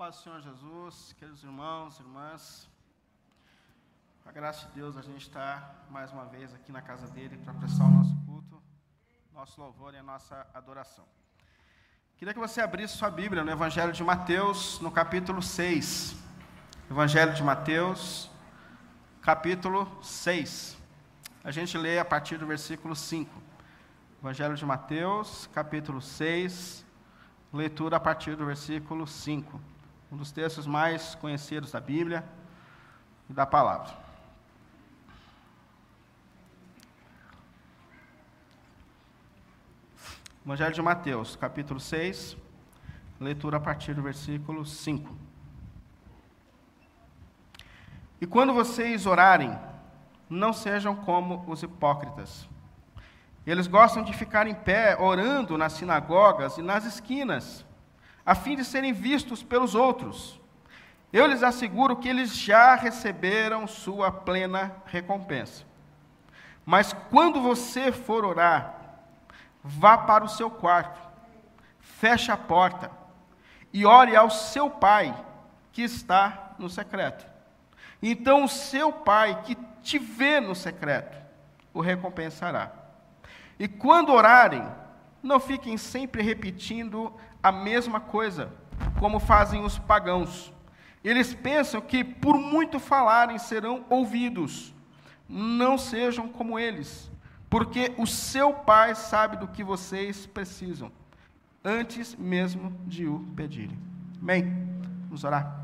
paz do Senhor Jesus, queridos irmãos, irmãs. Com a graça de Deus, a gente está mais uma vez aqui na casa dele para prestar o nosso culto, nosso louvor e a nossa adoração. Queria que você abrisse sua Bíblia no Evangelho de Mateus, no capítulo 6. Evangelho de Mateus, capítulo 6. A gente lê a partir do versículo 5. Evangelho de Mateus, capítulo 6, leitura a partir do versículo 5 um dos textos mais conhecidos da Bíblia e da palavra. Evangelho de Mateus, capítulo 6, leitura a partir do versículo 5. E quando vocês orarem, não sejam como os hipócritas. Eles gostam de ficar em pé orando nas sinagogas e nas esquinas a fim de serem vistos pelos outros. Eu lhes asseguro que eles já receberam sua plena recompensa. Mas quando você for orar, vá para o seu quarto, feche a porta e ore ao seu pai que está no secreto. Então o seu pai que te vê no secreto o recompensará. E quando orarem, não fiquem sempre repetindo a mesma coisa, como fazem os pagãos. Eles pensam que, por muito falarem, serão ouvidos. Não sejam como eles, porque o seu Pai sabe do que vocês precisam, antes mesmo de o pedirem. Amém? Vamos orar.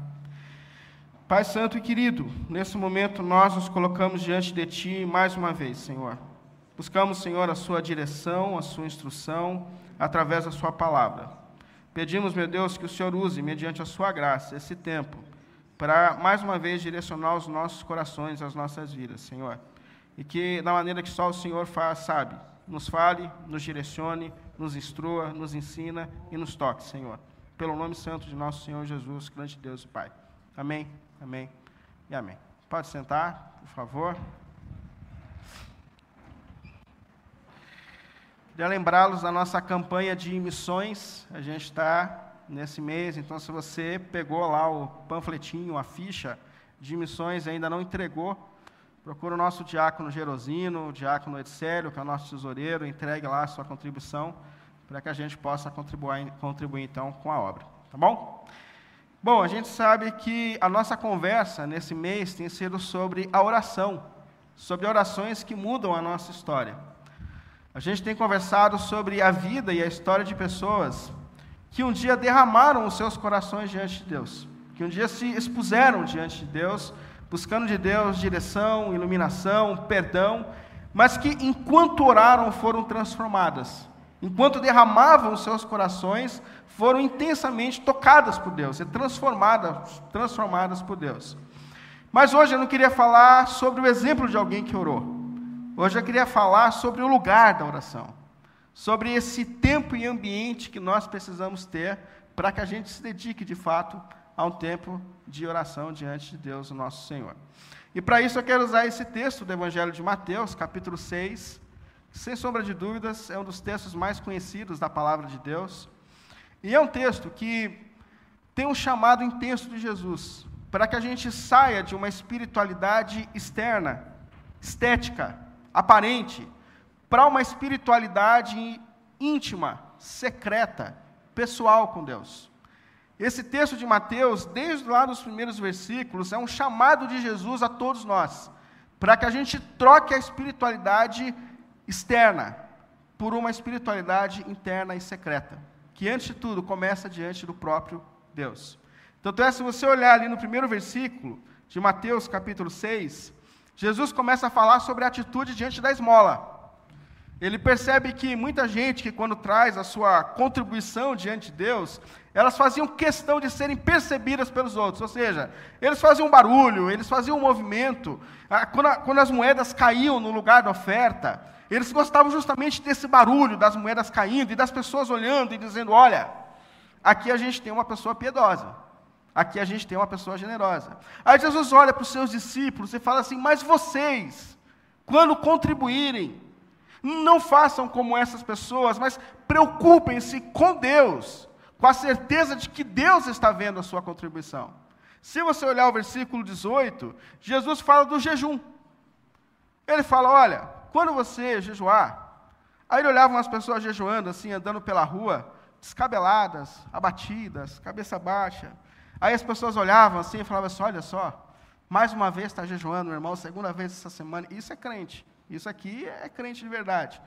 Pai Santo e querido, nesse momento nós nos colocamos diante de Ti mais uma vez, Senhor. Buscamos, Senhor, a Sua direção, a Sua instrução, através da Sua palavra. Pedimos, meu Deus, que o Senhor use, mediante a sua graça, esse tempo, para mais uma vez direcionar os nossos corações, as nossas vidas, Senhor. E que, da maneira que só o Senhor faz, sabe, nos fale, nos direcione, nos instrua, nos ensina e nos toque, Senhor. Pelo nome santo de nosso Senhor Jesus, grande Deus e Pai. Amém, amém e amém. Pode sentar, por favor. Queria lembrá-los da nossa campanha de missões. A gente está nesse mês, então se você pegou lá o panfletinho, a ficha de missões e ainda não entregou, procura o nosso diácono Gerosino, o diácono Edsério, que é o nosso tesoureiro, entregue lá a sua contribuição para que a gente possa contribuir, contribuir então com a obra. Tá bom? Bom, a gente sabe que a nossa conversa nesse mês tem sido sobre a oração, sobre orações que mudam a nossa história. A gente tem conversado sobre a vida e a história de pessoas que um dia derramaram os seus corações diante de Deus, que um dia se expuseram diante de Deus, buscando de Deus direção, iluminação, perdão, mas que enquanto oraram foram transformadas, enquanto derramavam os seus corações, foram intensamente tocadas por Deus e transformadas, transformadas por Deus. Mas hoje eu não queria falar sobre o exemplo de alguém que orou. Hoje eu queria falar sobre o lugar da oração, sobre esse tempo e ambiente que nós precisamos ter para que a gente se dedique de fato a um tempo de oração diante de Deus, o nosso Senhor. E para isso eu quero usar esse texto do Evangelho de Mateus, capítulo 6, que, sem sombra de dúvidas, é um dos textos mais conhecidos da palavra de Deus. E é um texto que tem um chamado intenso de Jesus, para que a gente saia de uma espiritualidade externa, estética, aparente, para uma espiritualidade íntima, secreta, pessoal com Deus. Esse texto de Mateus, desde lá nos primeiros versículos, é um chamado de Jesus a todos nós, para que a gente troque a espiritualidade externa por uma espiritualidade interna e secreta, que antes de tudo começa diante do próprio Deus. Tanto é, se você olhar ali no primeiro versículo de Mateus capítulo 6, Jesus começa a falar sobre a atitude diante da esmola. Ele percebe que muita gente que, quando traz a sua contribuição diante de Deus, elas faziam questão de serem percebidas pelos outros, ou seja, eles faziam barulho, eles faziam um movimento. Ah, quando, a, quando as moedas caíam no lugar da oferta, eles gostavam justamente desse barulho, das moedas caindo e das pessoas olhando e dizendo: Olha, aqui a gente tem uma pessoa piedosa. Aqui a gente tem uma pessoa generosa. Aí Jesus olha para os seus discípulos e fala assim: Mas vocês, quando contribuírem, não façam como essas pessoas, mas preocupem-se com Deus, com a certeza de que Deus está vendo a sua contribuição. Se você olhar o versículo 18, Jesus fala do jejum. Ele fala: olha, quando você jejuar, aí ele olhava umas pessoas jejuando, assim, andando pela rua, descabeladas, abatidas, cabeça baixa. Aí as pessoas olhavam assim e falavam assim: olha só, mais uma vez está jejuando, meu irmão, segunda vez essa semana. Isso é crente. Isso aqui é crente de verdade.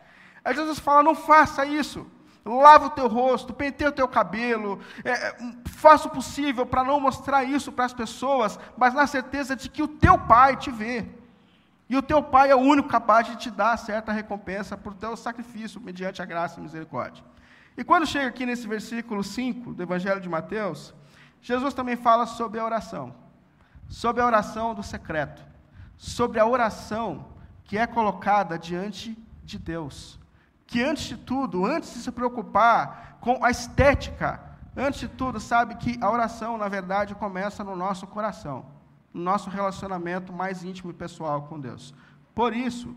Aí Jesus fala: não faça isso lava o teu rosto, penteia o teu cabelo, é, é faça o possível para não mostrar isso para as pessoas, mas na certeza de que o teu pai te vê. E o teu pai é o único capaz de te dar certa recompensa por teu sacrifício, mediante a graça e misericórdia. E quando chega aqui nesse versículo 5 do Evangelho de Mateus, Jesus também fala sobre a oração, sobre a oração do secreto, sobre a oração que é colocada diante de Deus que antes de tudo, antes de se preocupar com a estética, antes de tudo, sabe que a oração, na verdade, começa no nosso coração, no nosso relacionamento mais íntimo e pessoal com Deus. Por isso,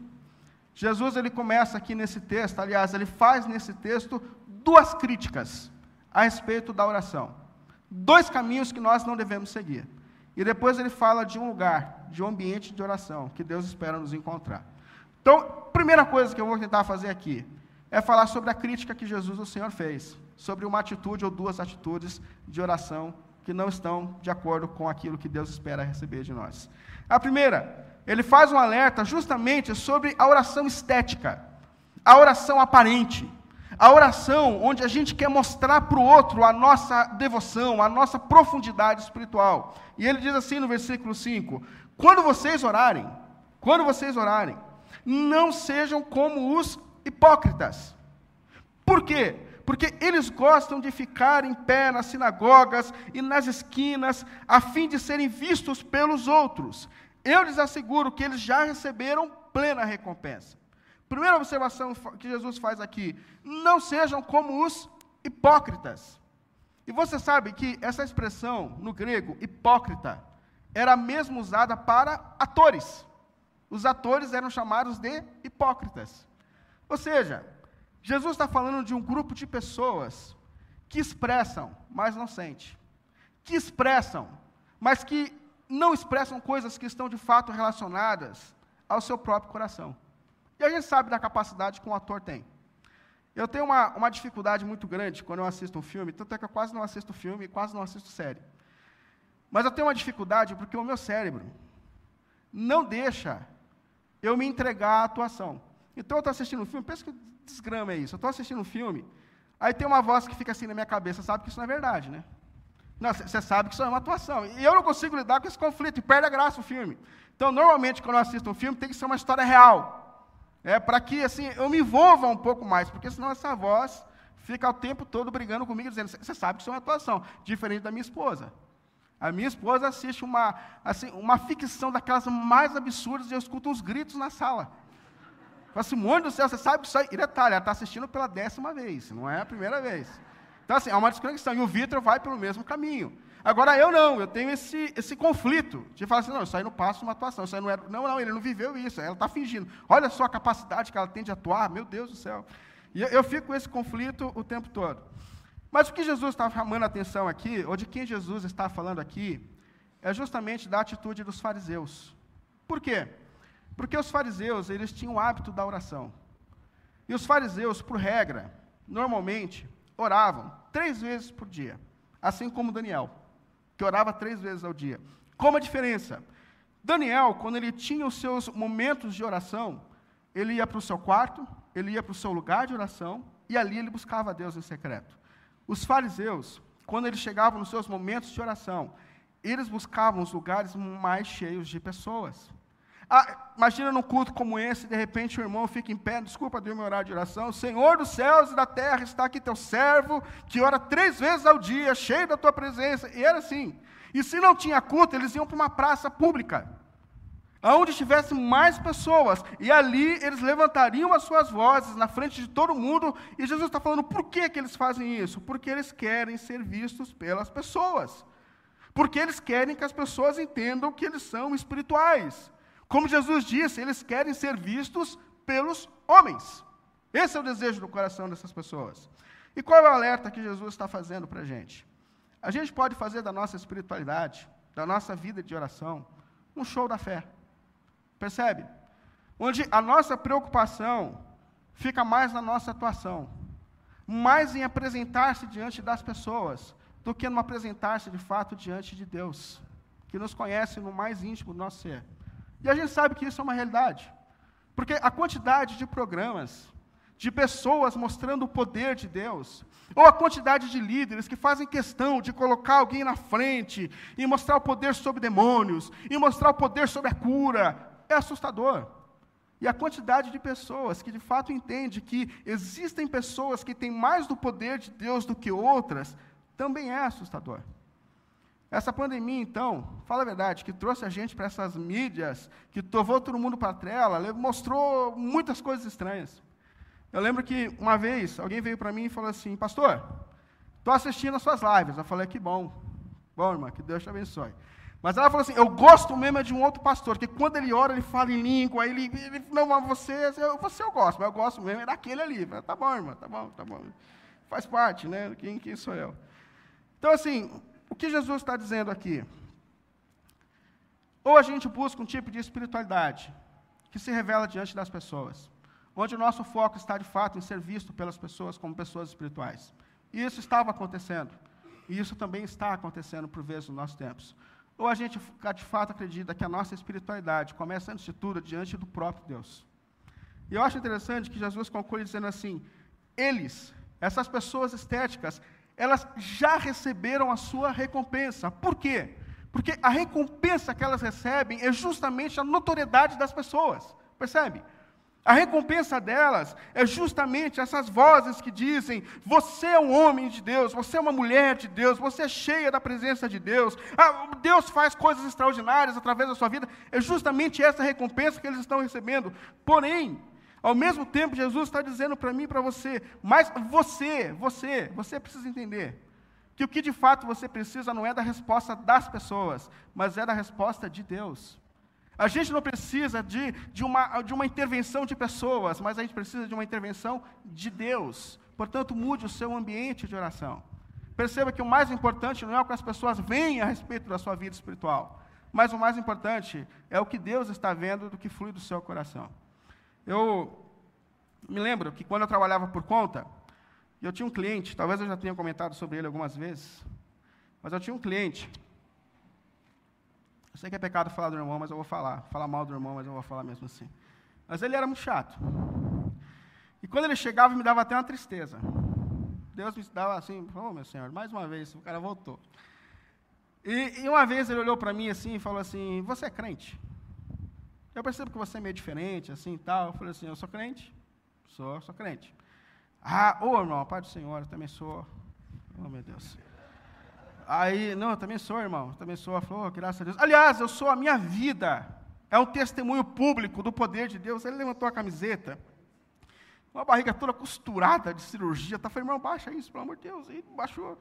Jesus ele começa aqui nesse texto, aliás, ele faz nesse texto duas críticas a respeito da oração. Dois caminhos que nós não devemos seguir. E depois ele fala de um lugar, de um ambiente de oração que Deus espera nos encontrar. Então, primeira coisa que eu vou tentar fazer aqui é falar sobre a crítica que Jesus, o Senhor, fez, sobre uma atitude ou duas atitudes de oração que não estão de acordo com aquilo que Deus espera receber de nós. A primeira, ele faz um alerta justamente sobre a oração estética, a oração aparente, a oração onde a gente quer mostrar para o outro a nossa devoção, a nossa profundidade espiritual. E ele diz assim no versículo 5: Quando vocês orarem, quando vocês orarem, não sejam como os hipócritas. Por quê? Porque eles gostam de ficar em pé nas sinagogas e nas esquinas, a fim de serem vistos pelos outros. Eu lhes asseguro que eles já receberam plena recompensa. Primeira observação que Jesus faz aqui: não sejam como os hipócritas. E você sabe que essa expressão no grego, hipócrita, era mesmo usada para atores. Os atores eram chamados de hipócritas. Ou seja, Jesus está falando de um grupo de pessoas que expressam, mas não sentem. Que expressam, mas que não expressam coisas que estão de fato relacionadas ao seu próprio coração. E a gente sabe da capacidade que um ator tem. Eu tenho uma, uma dificuldade muito grande quando eu assisto um filme, tanto é que eu quase não assisto filme e quase não assisto série. Mas eu tenho uma dificuldade porque o meu cérebro não deixa eu me entregar à atuação. Então eu estou assistindo um filme, pensa que desgrama é isso. Eu estou assistindo um filme, aí tem uma voz que fica assim na minha cabeça, sabe que isso não é verdade, né? Não, você sabe que isso é uma atuação. E eu não consigo lidar com esse conflito, e perde a graça o filme. Então, normalmente, quando eu assisto um filme, tem que ser uma história real. É, para que assim, eu me envolva um pouco mais, porque senão essa voz fica o tempo todo brigando comigo, dizendo, você sabe que isso é uma atuação, diferente da minha esposa. A minha esposa assiste uma, assim, uma ficção daquelas mais absurdas e eu escuto uns gritos na sala. Fala, assim, do céu, você sabe isso aí? E detalhe, ela está assistindo pela décima vez, não é a primeira vez. Então, assim, há uma desconexão. E o Vitor vai pelo mesmo caminho. Agora, eu não, eu tenho esse, esse conflito de falar assim, não, isso aí não passa uma atuação, isso aí não é. Não, não, ele não viveu isso, ela está fingindo. Olha só a capacidade que ela tem de atuar, meu Deus do céu. E eu, eu fico com esse conflito o tempo todo. Mas o que Jesus está chamando a atenção aqui, ou de quem Jesus está falando aqui, é justamente da atitude dos fariseus. Por quê? Porque os fariseus, eles tinham o hábito da oração. E os fariseus, por regra, normalmente, oravam três vezes por dia. Assim como Daniel, que orava três vezes ao dia. Como a diferença? Daniel, quando ele tinha os seus momentos de oração, ele ia para o seu quarto, ele ia para o seu lugar de oração, e ali ele buscava a Deus em secreto. Os fariseus, quando eles chegavam nos seus momentos de oração, eles buscavam os lugares mais cheios de pessoas. Ah, imagina num culto como esse, de repente o irmão fica em pé, desculpa de meu horário de oração, Senhor dos céus e da terra, está aqui teu servo, que ora três vezes ao dia, cheio da tua presença. E era assim. E se não tinha culto, eles iam para uma praça pública, aonde tivesse mais pessoas, e ali eles levantariam as suas vozes na frente de todo mundo, e Jesus está falando, por que, que eles fazem isso? Porque eles querem ser vistos pelas pessoas. Porque eles querem que as pessoas entendam que eles são espirituais. Como Jesus disse, eles querem ser vistos pelos homens. Esse é o desejo do coração dessas pessoas. E qual é o alerta que Jesus está fazendo para a gente? A gente pode fazer da nossa espiritualidade, da nossa vida de oração, um show da fé. Percebe? Onde a nossa preocupação fica mais na nossa atuação, mais em apresentar-se diante das pessoas, do que no apresentar-se de fato diante de Deus, que nos conhece no mais íntimo do nosso ser. E a gente sabe que isso é uma realidade, porque a quantidade de programas, de pessoas mostrando o poder de Deus, ou a quantidade de líderes que fazem questão de colocar alguém na frente e mostrar o poder sobre demônios, e mostrar o poder sobre a cura, é assustador. E a quantidade de pessoas que de fato entende que existem pessoas que têm mais do poder de Deus do que outras, também é assustador. Essa pandemia, então, fala a verdade, que trouxe a gente para essas mídias, que levou todo mundo para a tela, mostrou muitas coisas estranhas. Eu lembro que uma vez alguém veio para mim e falou assim: Pastor, estou assistindo as suas lives. Eu falei: Que bom. Bom, irmã, que Deus te abençoe. Mas ela falou assim: Eu gosto mesmo é de um outro pastor, que quando ele ora, ele fala em língua. Ele, ele não, mas você, eu, você eu gosto, mas eu gosto mesmo é daquele ali. Falei, tá bom, irmã, tá bom, tá bom. Faz parte, né? Quem, quem sou eu? Então, assim, o que Jesus está dizendo aqui? Ou a gente busca um tipo de espiritualidade que se revela diante das pessoas, onde o nosso foco está de fato em ser visto pelas pessoas como pessoas espirituais. E isso estava acontecendo. E isso também está acontecendo por vezes nos nossos tempos. Ou a gente de fato acredita que a nossa espiritualidade começa antes de tudo diante do próprio Deus. E eu acho interessante que Jesus conclui dizendo assim: eles, essas pessoas estéticas, elas já receberam a sua recompensa. Por quê? Porque a recompensa que elas recebem é justamente a notoriedade das pessoas. Percebe? A recompensa delas é justamente essas vozes que dizem: você é um homem de Deus, você é uma mulher de Deus, você é cheia da presença de Deus, ah, Deus faz coisas extraordinárias através da sua vida. É justamente essa recompensa que eles estão recebendo. Porém, ao mesmo tempo, Jesus está dizendo para mim e para você: mas você, você, você precisa entender que o que de fato você precisa não é da resposta das pessoas, mas é da resposta de Deus. A gente não precisa de, de, uma, de uma intervenção de pessoas, mas a gente precisa de uma intervenção de Deus. Portanto, mude o seu ambiente de oração. Perceba que o mais importante não é o que as pessoas veem a respeito da sua vida espiritual, mas o mais importante é o que Deus está vendo do que flui do seu coração. Eu me lembro que quando eu trabalhava por conta, eu tinha um cliente, talvez eu já tenha comentado sobre ele algumas vezes, mas eu tinha um cliente eu sei que é pecado falar do irmão, mas eu vou falar. Falar mal do irmão, mas eu vou falar mesmo assim. Mas ele era muito chato. E quando ele chegava, me dava até uma tristeza. Deus me dava assim, oh meu Senhor, mais uma vez, o cara voltou. E, e uma vez ele olhou para mim assim e falou assim, você é crente? Eu percebo que você é meio diferente, assim e tal. Eu falei assim, eu sou crente? Sou, sou crente. Ah, ô oh, irmão, Pai do Senhor, eu também sou. Oh meu Deus. Aí, não, eu também sou, irmão, eu também sou. Falou, oh, graças a Deus. Aliás, eu sou a minha vida. É um testemunho público do poder de Deus. Ele levantou a camiseta, uma barriga toda costurada de cirurgia. Tá, falei, irmão, baixa isso, pelo amor de Deus. E baixou.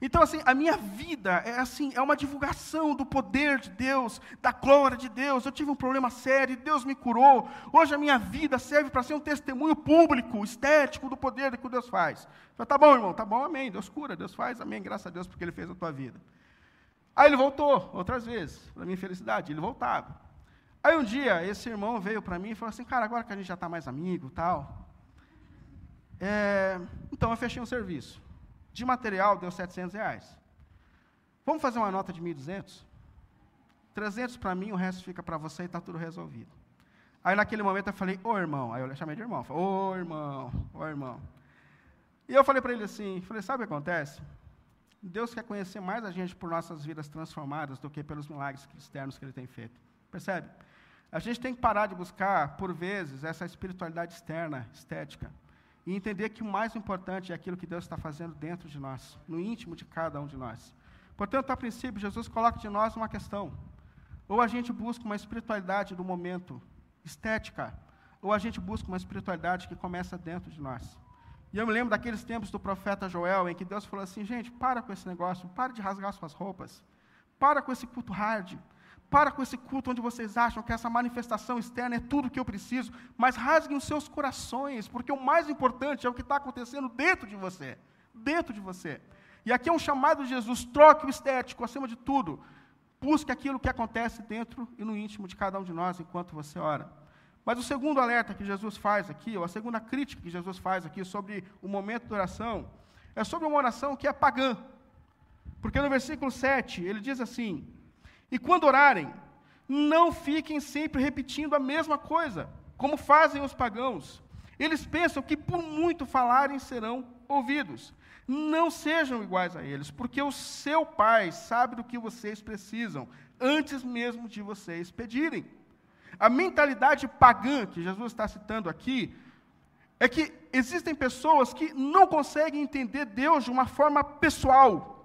Então, assim, a minha vida é assim, é uma divulgação do poder de Deus, da glória de Deus. Eu tive um problema sério, Deus me curou. Hoje a minha vida serve para ser um testemunho público, estético do poder que Deus faz. falei, tá bom, irmão, tá bom, amém. Deus cura, Deus faz, amém. Graças a Deus porque Ele fez a tua vida. Aí ele voltou, outras vezes, para minha felicidade, ele voltava. Aí um dia, esse irmão veio para mim e falou assim, cara, agora que a gente já está mais amigo tal, é, então eu fechei um serviço. De material deu 700 reais. Vamos fazer uma nota de 1.200? 300 para mim, o resto fica para você e está tudo resolvido. Aí naquele momento eu falei, ô irmão, aí eu chamei de irmão, falei, ô irmão, ô irmão. E eu falei para ele assim, falei, sabe o que acontece? Deus quer conhecer mais a gente por nossas vidas transformadas do que pelos milagres externos que Ele tem feito. Percebe? A gente tem que parar de buscar, por vezes, essa espiritualidade externa, estética e entender que o mais importante é aquilo que Deus está fazendo dentro de nós, no íntimo de cada um de nós. Portanto, a princípio, Jesus coloca de nós uma questão. Ou a gente busca uma espiritualidade do momento estética, ou a gente busca uma espiritualidade que começa dentro de nós. E eu me lembro daqueles tempos do profeta Joel, em que Deus falou assim: gente, para com esse negócio, para de rasgar suas roupas, para com esse culto hard, Para com esse culto onde vocês acham que essa manifestação externa é tudo que eu preciso, mas rasguem os seus corações, porque o mais importante é o que está acontecendo dentro de você. Dentro de você. E aqui é um chamado de Jesus: troque o estético acima de tudo. Busque aquilo que acontece dentro e no íntimo de cada um de nós enquanto você ora. Mas o segundo alerta que Jesus faz aqui, ou a segunda crítica que Jesus faz aqui sobre o momento de oração, é sobre uma oração que é pagã. Porque no versículo 7 ele diz assim: E quando orarem, não fiquem sempre repetindo a mesma coisa, como fazem os pagãos. Eles pensam que por muito falarem serão ouvidos. Não sejam iguais a eles, porque o seu Pai sabe do que vocês precisam, antes mesmo de vocês pedirem. A mentalidade pagã que Jesus está citando aqui é que existem pessoas que não conseguem entender Deus de uma forma pessoal,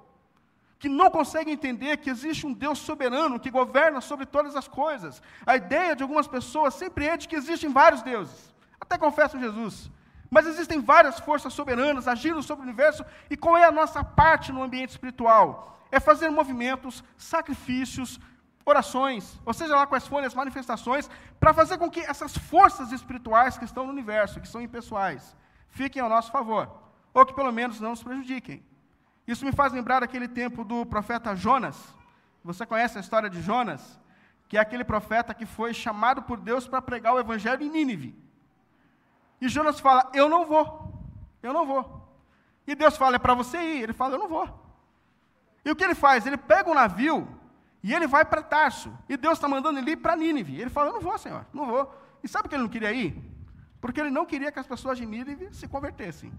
que não conseguem entender que existe um Deus soberano que governa sobre todas as coisas. A ideia de algumas pessoas sempre é de que existem vários deuses, até confessam Jesus. Mas existem várias forças soberanas agindo sobre o universo, e qual é a nossa parte no ambiente espiritual? É fazer movimentos, sacrifícios, orações, ou seja lá quais forem as manifestações, para fazer com que essas forças espirituais que estão no universo, que são impessoais, fiquem ao nosso favor, ou que pelo menos não nos prejudiquem. Isso me faz lembrar aquele tempo do profeta Jonas. Você conhece a história de Jonas? Que é aquele profeta que foi chamado por Deus para pregar o evangelho em Nínive. E Jonas fala: Eu não vou, eu não vou. E Deus fala: É para você ir. Ele fala: Eu não vou. E o que ele faz? Ele pega um navio e ele vai para Tarso. E Deus está mandando ele ir para Nínive. Ele fala: Eu não vou, Senhor, não vou. E sabe por que ele não queria ir? Porque ele não queria que as pessoas de Nínive se convertessem.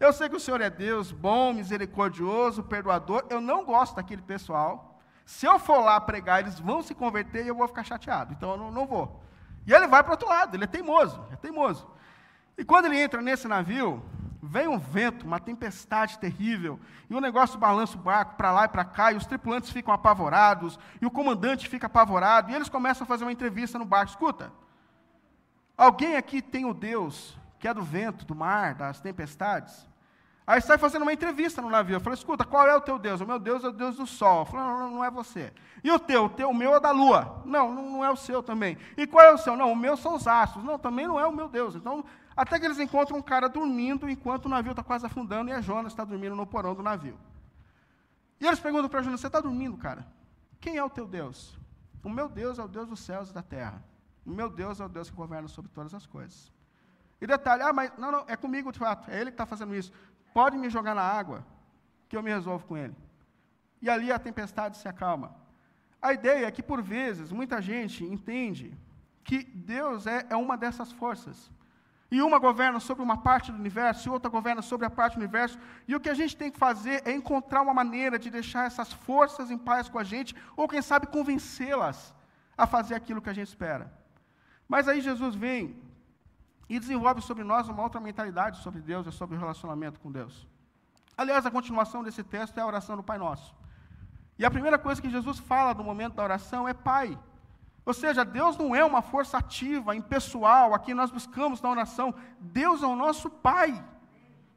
Eu sei que o Senhor é Deus bom, misericordioso, perdoador. Eu não gosto daquele pessoal. Se eu for lá pregar, eles vão se converter e eu vou ficar chateado. Então eu não, não vou. E ele vai para o outro lado, ele é teimoso, é teimoso. E quando ele entra nesse navio, vem um vento, uma tempestade terrível, e o negócio balança o barco para lá e para cá, e os tripulantes ficam apavorados, e o comandante fica apavorado, e eles começam a fazer uma entrevista no barco. Escuta, alguém aqui tem o Deus que é do vento, do mar, das tempestades? Aí sai fazendo uma entrevista no navio. Eu falei, escuta, qual é o teu Deus? O meu Deus é o Deus do sol. Eu falei, não, não, não é você. E o teu? O teu, o meu é da lua. Não, não, não é o seu também. E qual é o seu? Não, o meu são os astros. Não, também não é o meu Deus. Então, até que eles encontram um cara dormindo enquanto o navio está quase afundando e a Jonas está dormindo no porão do navio. E eles perguntam para Jonas: Você está dormindo, cara? Quem é o teu Deus? O meu Deus é o Deus dos céus e da terra. O meu Deus é o Deus que governa sobre todas as coisas. E detalhe: Ah, mas não, não, é comigo de fato, é ele que está fazendo isso. Pode me jogar na água, que eu me resolvo com ele. E ali a tempestade se acalma. A ideia é que, por vezes, muita gente entende que Deus é, é uma dessas forças. E uma governa sobre uma parte do universo, e outra governa sobre a parte do universo. E o que a gente tem que fazer é encontrar uma maneira de deixar essas forças em paz com a gente, ou quem sabe convencê-las a fazer aquilo que a gente espera. Mas aí Jesus vem e desenvolve sobre nós uma outra mentalidade sobre Deus e sobre o relacionamento com Deus. Aliás, a continuação desse texto é a oração do Pai Nosso. E a primeira coisa que Jesus fala no momento da oração é Pai. Ou seja, Deus não é uma força ativa, impessoal, a quem nós buscamos na oração. Deus é o nosso Pai,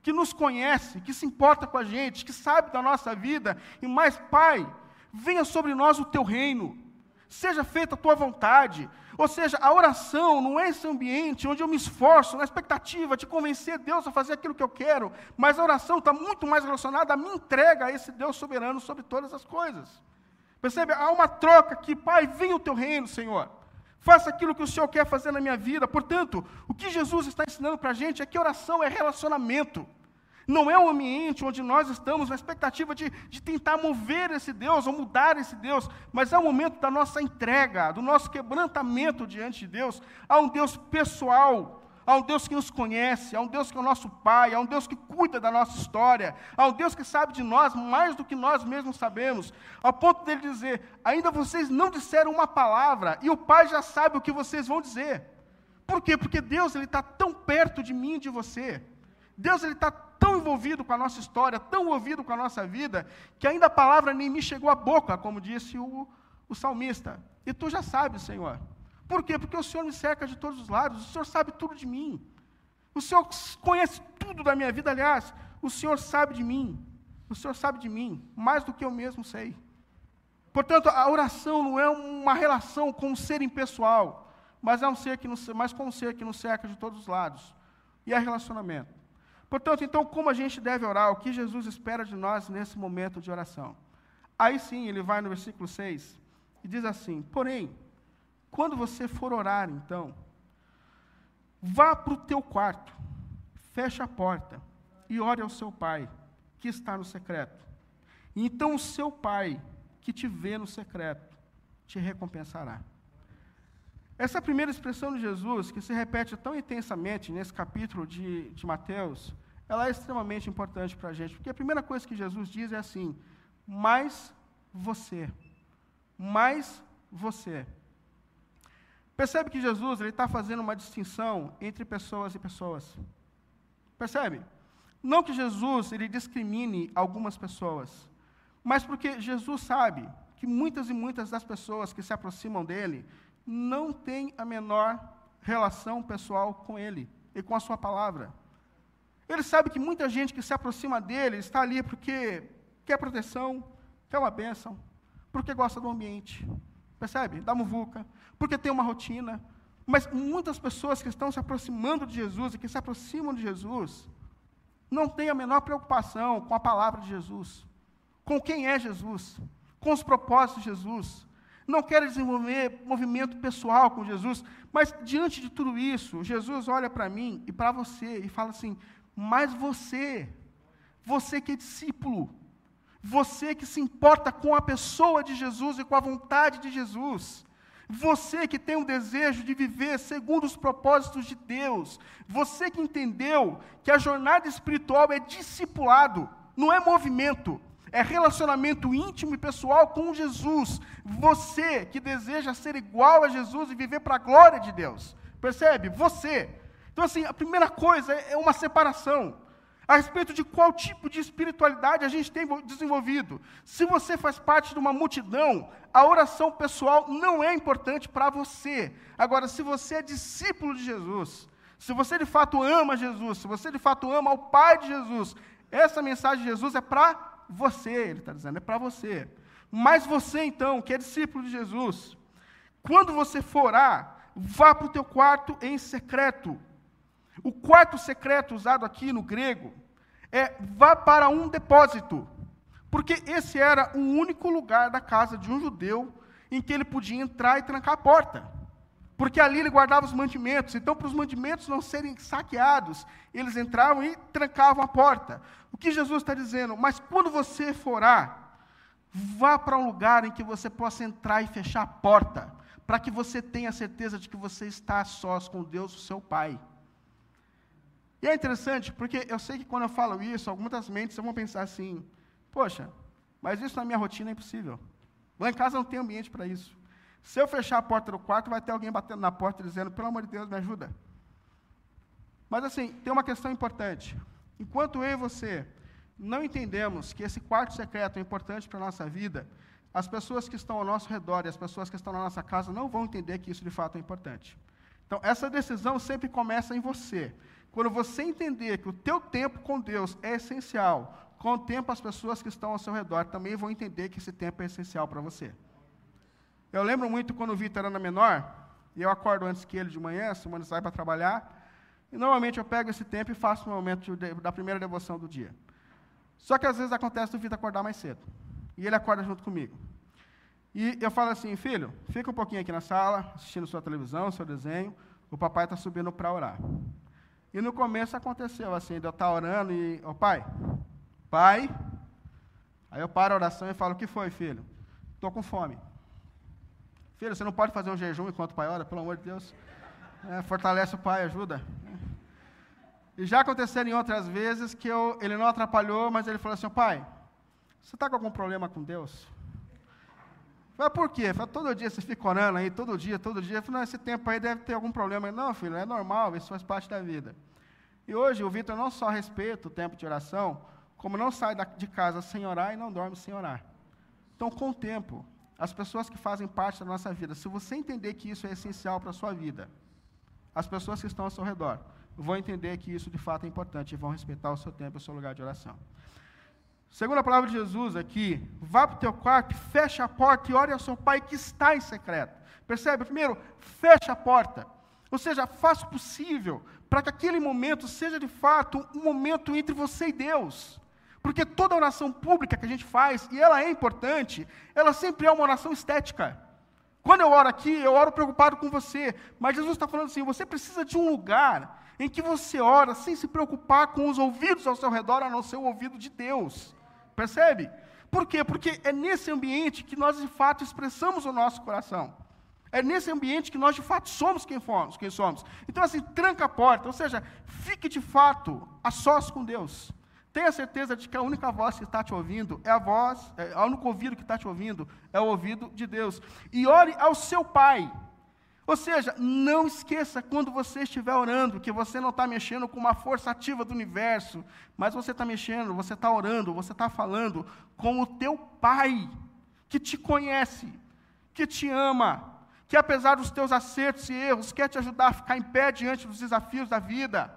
que nos conhece, que se importa com a gente, que sabe da nossa vida. E mais, Pai, venha sobre nós o teu reino, seja feita a tua vontade. Ou seja, a oração não é esse ambiente onde eu me esforço na expectativa de convencer Deus a fazer aquilo que eu quero, mas a oração está muito mais relacionada à minha entrega a esse Deus soberano sobre todas as coisas. Percebe? Há uma troca aqui. Pai, venha o teu reino, Senhor. Faça aquilo que o Senhor quer fazer na minha vida. Portanto, o que Jesus está ensinando para a gente é que oração é relacionamento. Não é um ambiente onde nós estamos na expectativa de, de tentar mover esse Deus ou mudar esse Deus, mas é o momento da nossa entrega, do nosso quebrantamento diante de Deus. Há um Deus pessoal, Há um Deus que nos conhece, há um Deus que é o nosso Pai, há um Deus que cuida da nossa história, há um Deus que sabe de nós mais do que nós mesmos sabemos, ao ponto dele dizer: ainda vocês não disseram uma palavra, e o Pai já sabe o que vocês vão dizer. Por quê? Porque Deus ele está tão perto de mim e de você. Deus ele está tão envolvido com a nossa história, tão envolvido com a nossa vida, que ainda a palavra nem me chegou à boca, como disse o, o salmista. E tu já sabes, Senhor. Por quê? Porque o Senhor me cerca de todos os lados, o Senhor sabe tudo de mim. O Senhor conhece tudo da minha vida, aliás, o Senhor sabe de mim. O Senhor sabe de mim mais do que eu mesmo sei. Portanto, a oração não é uma relação com um ser impessoal, mas é um ser que nos, mas com um ser que nos cerca de todos os lados. E é relacionamento. Portanto, então, como a gente deve orar? O que Jesus espera de nós nesse momento de oração? Aí sim, ele vai no versículo 6 e diz assim: Porém, quando você for orar, então, vá para o teu quarto, feche a porta e ore ao seu pai, que está no secreto. E então o seu pai, que te vê no secreto, te recompensará. Essa primeira expressão de Jesus, que se repete tão intensamente nesse capítulo de, de Mateus, ela é extremamente importante para a gente, porque a primeira coisa que Jesus diz é assim: mais você, mais você. Percebe que Jesus ele está fazendo uma distinção entre pessoas e pessoas. Percebe? Não que Jesus ele discrimine algumas pessoas, mas porque Jesus sabe que muitas e muitas das pessoas que se aproximam dele não têm a menor relação pessoal com ele e com a sua palavra. Ele sabe que muita gente que se aproxima dele está ali porque quer proteção, quer uma bênção, porque gosta do ambiente, percebe? Da muvuca, porque tem uma rotina. Mas muitas pessoas que estão se aproximando de Jesus e que se aproximam de Jesus, não têm a menor preocupação com a palavra de Jesus com quem é Jesus, com os propósitos de Jesus. Não quer desenvolver movimento pessoal com Jesus, mas diante de tudo isso, Jesus olha para mim e para você e fala assim: Mas você, você que é discípulo, você que se importa com a pessoa de Jesus e com a vontade de Jesus, você que tem o desejo de viver segundo os propósitos de Deus, você que entendeu que a jornada espiritual é discipulado, não é movimento, é relacionamento íntimo e pessoal com Jesus. Você que deseja ser igual a Jesus e viver para a glória de Deus. Percebe? Você. Então, assim, a primeira coisa é uma separação a respeito de qual tipo de espiritualidade a gente tem desenvolvido. Se você faz parte de uma multidão, a oração pessoal não é importante para você. Agora, se você é discípulo de Jesus, se você de fato ama Jesus, se você de fato ama o Pai de Jesus, essa mensagem de Jesus é para você, ele está dizendo, é para você. Mas você, então, que é discípulo de Jesus, quando você for orar, vá para o teu quarto em secreto. O quarto secreto usado aqui no grego é vá para um depósito, porque esse era o único lugar da casa de um judeu em que ele podia entrar e trancar a porta. Porque ali ele guardava os mantimentos. Então, para os mantimentos não serem saqueados, eles entravam e trancavam a porta. O que Jesus está dizendo? Mas quando você forar, vá para um lugar em que você possa entrar e fechar a porta, para que você tenha certeza de que você está a sós com Deus, o seu Pai. E é interessante, porque eu sei que quando eu falo isso, algumas mentes vão pensar assim: poxa, mas isso na minha rotina é impossível. Lá em casa não tem ambiente para isso. Se eu fechar a porta do quarto, vai ter alguém batendo na porta dizendo: pelo amor de Deus, me ajuda. Mas assim, tem uma questão importante. Enquanto eu e você não entendemos que esse quarto secreto é importante para a nossa vida, as pessoas que estão ao nosso redor e as pessoas que estão na nossa casa não vão entender que isso de fato é importante. Então, essa decisão sempre começa em você. Quando você entender que o teu tempo com Deus é essencial, com o tempo as pessoas que estão ao seu redor também vão entender que esse tempo é essencial para você. Eu lembro muito quando o Vitor era menor, e eu acordo antes que ele de manhã, Simone sai para trabalhar, e normalmente eu pego esse tempo e faço o momento de, da primeira devoção do dia. Só que às vezes acontece do Vitor acordar mais cedo. E ele acorda junto comigo. E eu falo assim, filho, fica um pouquinho aqui na sala, assistindo sua televisão, seu desenho, o papai está subindo para orar. E no começo aconteceu assim, de eu estar orando e, ô oh, pai, pai, aí eu paro a oração e falo, o que foi, filho? Estou com fome. Filho, você não pode fazer um jejum enquanto o pai ora, pelo amor de Deus. É, fortalece o pai, ajuda. E já aconteceram em outras vezes que eu, ele não atrapalhou, mas ele falou assim: pai, você está com algum problema com Deus? Falei, por quê? Falei, todo dia você fica orando aí, todo dia, todo dia. Falei, não, esse tempo aí deve ter algum problema. não, filho, é normal, isso faz parte da vida. E hoje o Vitor não só respeita o tempo de oração, como não sai de casa sem orar e não dorme sem orar. Então, com o tempo, as pessoas que fazem parte da nossa vida, se você entender que isso é essencial para a sua vida, as pessoas que estão ao seu redor vão entender que isso de fato é importante e vão respeitar o seu tempo e o seu lugar de oração. Segundo a palavra de Jesus aqui, vá para o teu quarto, fecha a porta e ore ao seu pai que está em secreto. Percebe? Primeiro, fecha a porta. Ou seja, faça o possível para que aquele momento seja de fato um momento entre você e Deus. Porque toda oração pública que a gente faz, e ela é importante, ela sempre é uma oração estética. Quando eu oro aqui, eu oro preocupado com você. Mas Jesus está falando assim: você precisa de um lugar em que você ora sem se preocupar com os ouvidos ao seu redor, a não ser o ouvido de Deus. Percebe? Por quê? Porque é nesse ambiente que nós de fato expressamos o nosso coração. É nesse ambiente que nós de fato somos quem, fomos, quem somos. Então, assim, tranca a porta, ou seja, fique de fato a sós com Deus. Tenha certeza de que a única voz que está te ouvindo é a voz, é, o único ouvido que está te ouvindo é o ouvido de Deus. E ore ao seu Pai. Ou seja, não esqueça quando você estiver orando que você não está mexendo com uma força ativa do universo, mas você está mexendo, você está orando, você está falando com o teu Pai, que te conhece, que te ama, que apesar dos teus acertos e erros, quer te ajudar a ficar em pé diante dos desafios da vida,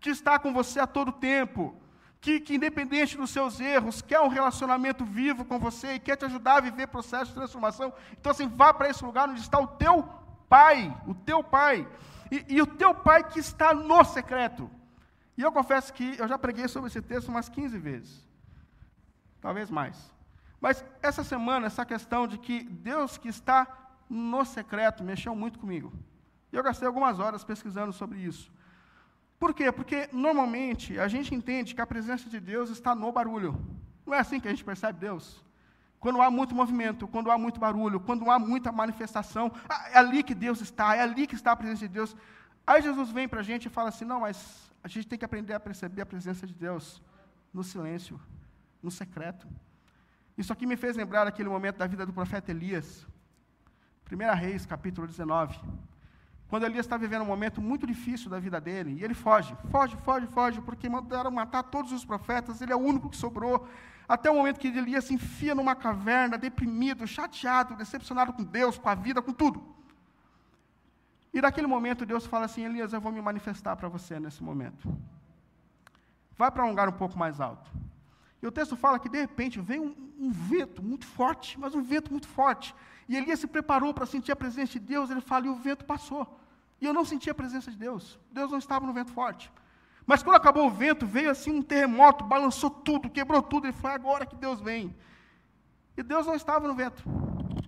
que está com você a todo tempo, que, que independente dos seus erros, quer um relacionamento vivo com você e quer te ajudar a viver processo de transformação. Então, assim, vá para esse lugar onde está o teu pai, o teu pai, e, e, o teu pai que está no secreto. E eu confesso que eu já preguei sobre esse texto umas 15 vezes, talvez mais. Mas essa semana, essa questão de que Deus que está no secreto mexeu muito comigo. E eu gastei algumas horas pesquisando sobre isso. Por quê? Porque normalmente a gente entende que a presença de Deus está no barulho. Não é assim que a gente percebe Deus. Quando há muito movimento, quando há muito barulho, quando há muita manifestação, é ali que Deus está, é ali que está a presença de Deus. Aí Jesus vem para a gente e fala assim: não, mas a gente tem que aprender a perceber a presença de Deus no silêncio, no secreto. Isso aqui me fez lembrar aquele momento da vida do profeta Elias. 1 Reis, capítulo 19. Quando Elias está vivendo um momento muito difícil da vida dele, e ele foge, foge, foge, foge, porque mandaram matar todos os profetas, ele é o único que sobrou. Até o momento que Elias se enfia numa caverna, deprimido, chateado, decepcionado com Deus, com a vida, com tudo. E naquele momento Deus fala assim: Elias, eu vou me manifestar para você nesse momento. Vai para um lugar um pouco mais alto. E o texto fala que de repente veio um, um vento muito forte, mas um vento muito forte. E Elias se preparou para sentir a presença de Deus, ele fala, e o vento passou. E eu não senti a presença de Deus. Deus não estava no vento forte. Mas quando acabou o vento, veio assim um terremoto, balançou tudo, quebrou tudo. Ele foi agora que Deus vem. E Deus não estava no vento.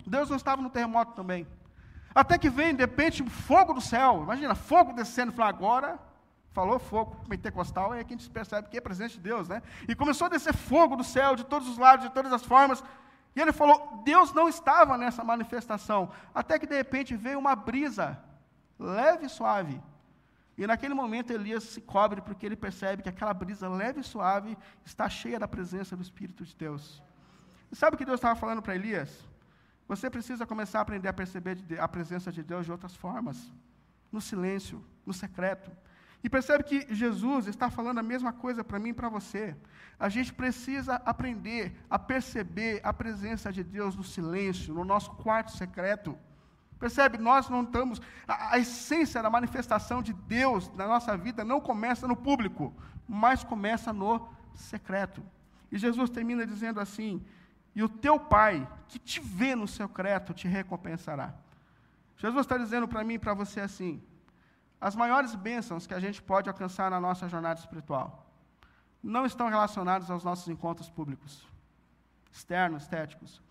Deus não estava no terremoto também. Até que vem, de repente, fogo do céu. Imagina, fogo descendo. Falei, agora, falou fogo pentecostal, é que a gente percebe que é presença de Deus, né? E começou a descer fogo do céu, de todos os lados, de todas as formas. E ele falou, Deus não estava nessa manifestação. Até que, de repente, veio uma brisa, leve e suave. E naquele momento Elias se cobre porque ele percebe que aquela brisa leve e suave está cheia da presença do Espírito de Deus. E sabe o que Deus estava falando para Elias? Você precisa começar a aprender a perceber a presença de Deus de outras formas, no silêncio, no secreto. E percebe que Jesus está falando a mesma coisa para mim e para você. A gente precisa aprender a perceber a presença de Deus no silêncio, no nosso quarto secreto. Percebe? Nós não estamos. A, a, essência da manifestação de Deus na nossa vida não começa no público, mas começa no secreto. E Jesus termina dizendo assim: E o teu Pai, que te vê no secreto, te recompensará. Jesus está dizendo para mim e para você assim: as maiores bênçãos que a gente pode alcançar na nossa jornada espiritual não estão relacionadas aos nossos encontros públicos, externos, estéticos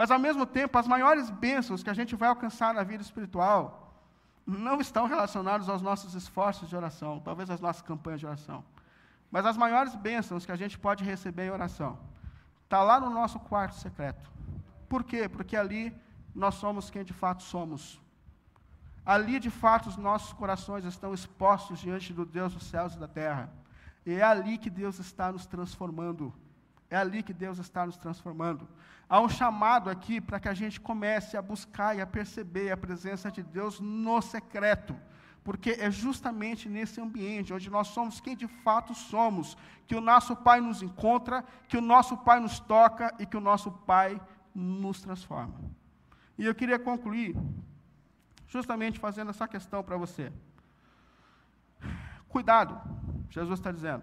mas, ao mesmo tempo, as maiores bênçãos que a gente vai alcançar na vida espiritual não estão relacionadas aos nossos esforços de oração, talvez às nossas campanhas de oração. Mas as maiores bênçãos que a gente pode receber em oração está lá no nosso quarto secreto. Por quê? Porque ali nós somos quem de fato somos. Ali, de fato, os nossos corações estão expostos diante do Deus dos céus e da terra. E é ali que Deus está nos transformando. É ali que Deus está nos transformando. Há um chamado aqui para que a gente comece a buscar e a perceber a presença de Deus no secreto. Porque é justamente nesse ambiente onde nós somos quem de fato somos, que o nosso Pai nos encontra, que o nosso Pai nos toca e que o nosso Pai nos transforma. E eu queria concluir justamente fazendo essa questão para você. Cuidado, Jesus está dizendo.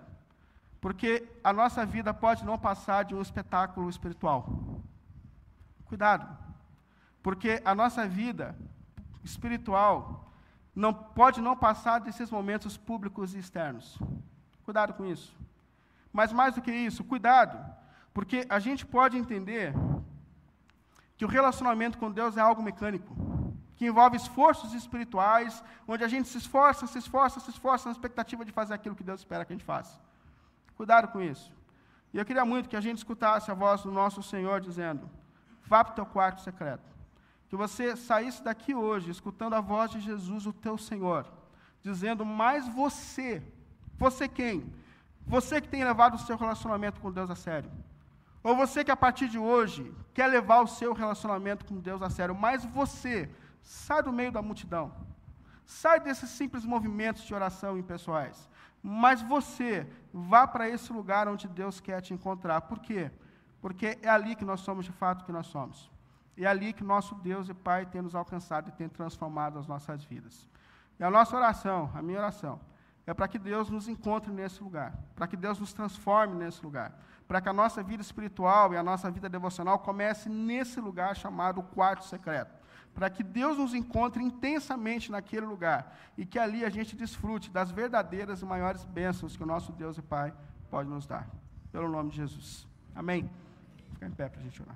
Porque a nossa vida pode não passar de um espetáculo espiritual. Cuidado. Porque a nossa vida espiritual não pode não passar desses momentos públicos e externos. Cuidado com isso. Mas mais do que isso, cuidado, porque a gente pode entender que o relacionamento com Deus é algo mecânico, que envolve esforços espirituais, onde a gente se esforça, se esforça, se esforça na expectativa de fazer aquilo que Deus espera que a gente faça. Cuidado com isso. E eu queria muito que a gente escutasse a voz do nosso Senhor dizendo: vá para o teu quarto secreto. Que você saísse daqui hoje escutando a voz de Jesus, o teu Senhor, dizendo: Mas você, você quem? Você que tem levado o seu relacionamento com Deus a sério. Ou você que a partir de hoje quer levar o seu relacionamento com Deus a sério, mas você sai do meio da multidão. Sai desses simples movimentos de oração impessoais. Mas você vá para esse lugar onde Deus quer te encontrar. Por quê? Porque é ali que nós somos de fato que nós somos. É ali que nosso Deus e Pai tem nos alcançado e tem transformado as nossas vidas. E a nossa oração, a minha oração, é para que Deus nos encontre nesse lugar, para que Deus nos transforme nesse lugar, para que a nossa vida espiritual e a nossa vida devocional comece nesse lugar chamado quarto secreto, para que Deus nos encontre intensamente naquele lugar e que ali a gente desfrute das verdadeiras e maiores bênçãos que o nosso Deus e Pai pode nos dar. Pelo nome de Jesus. Amém. Fica em pé para a gente orar.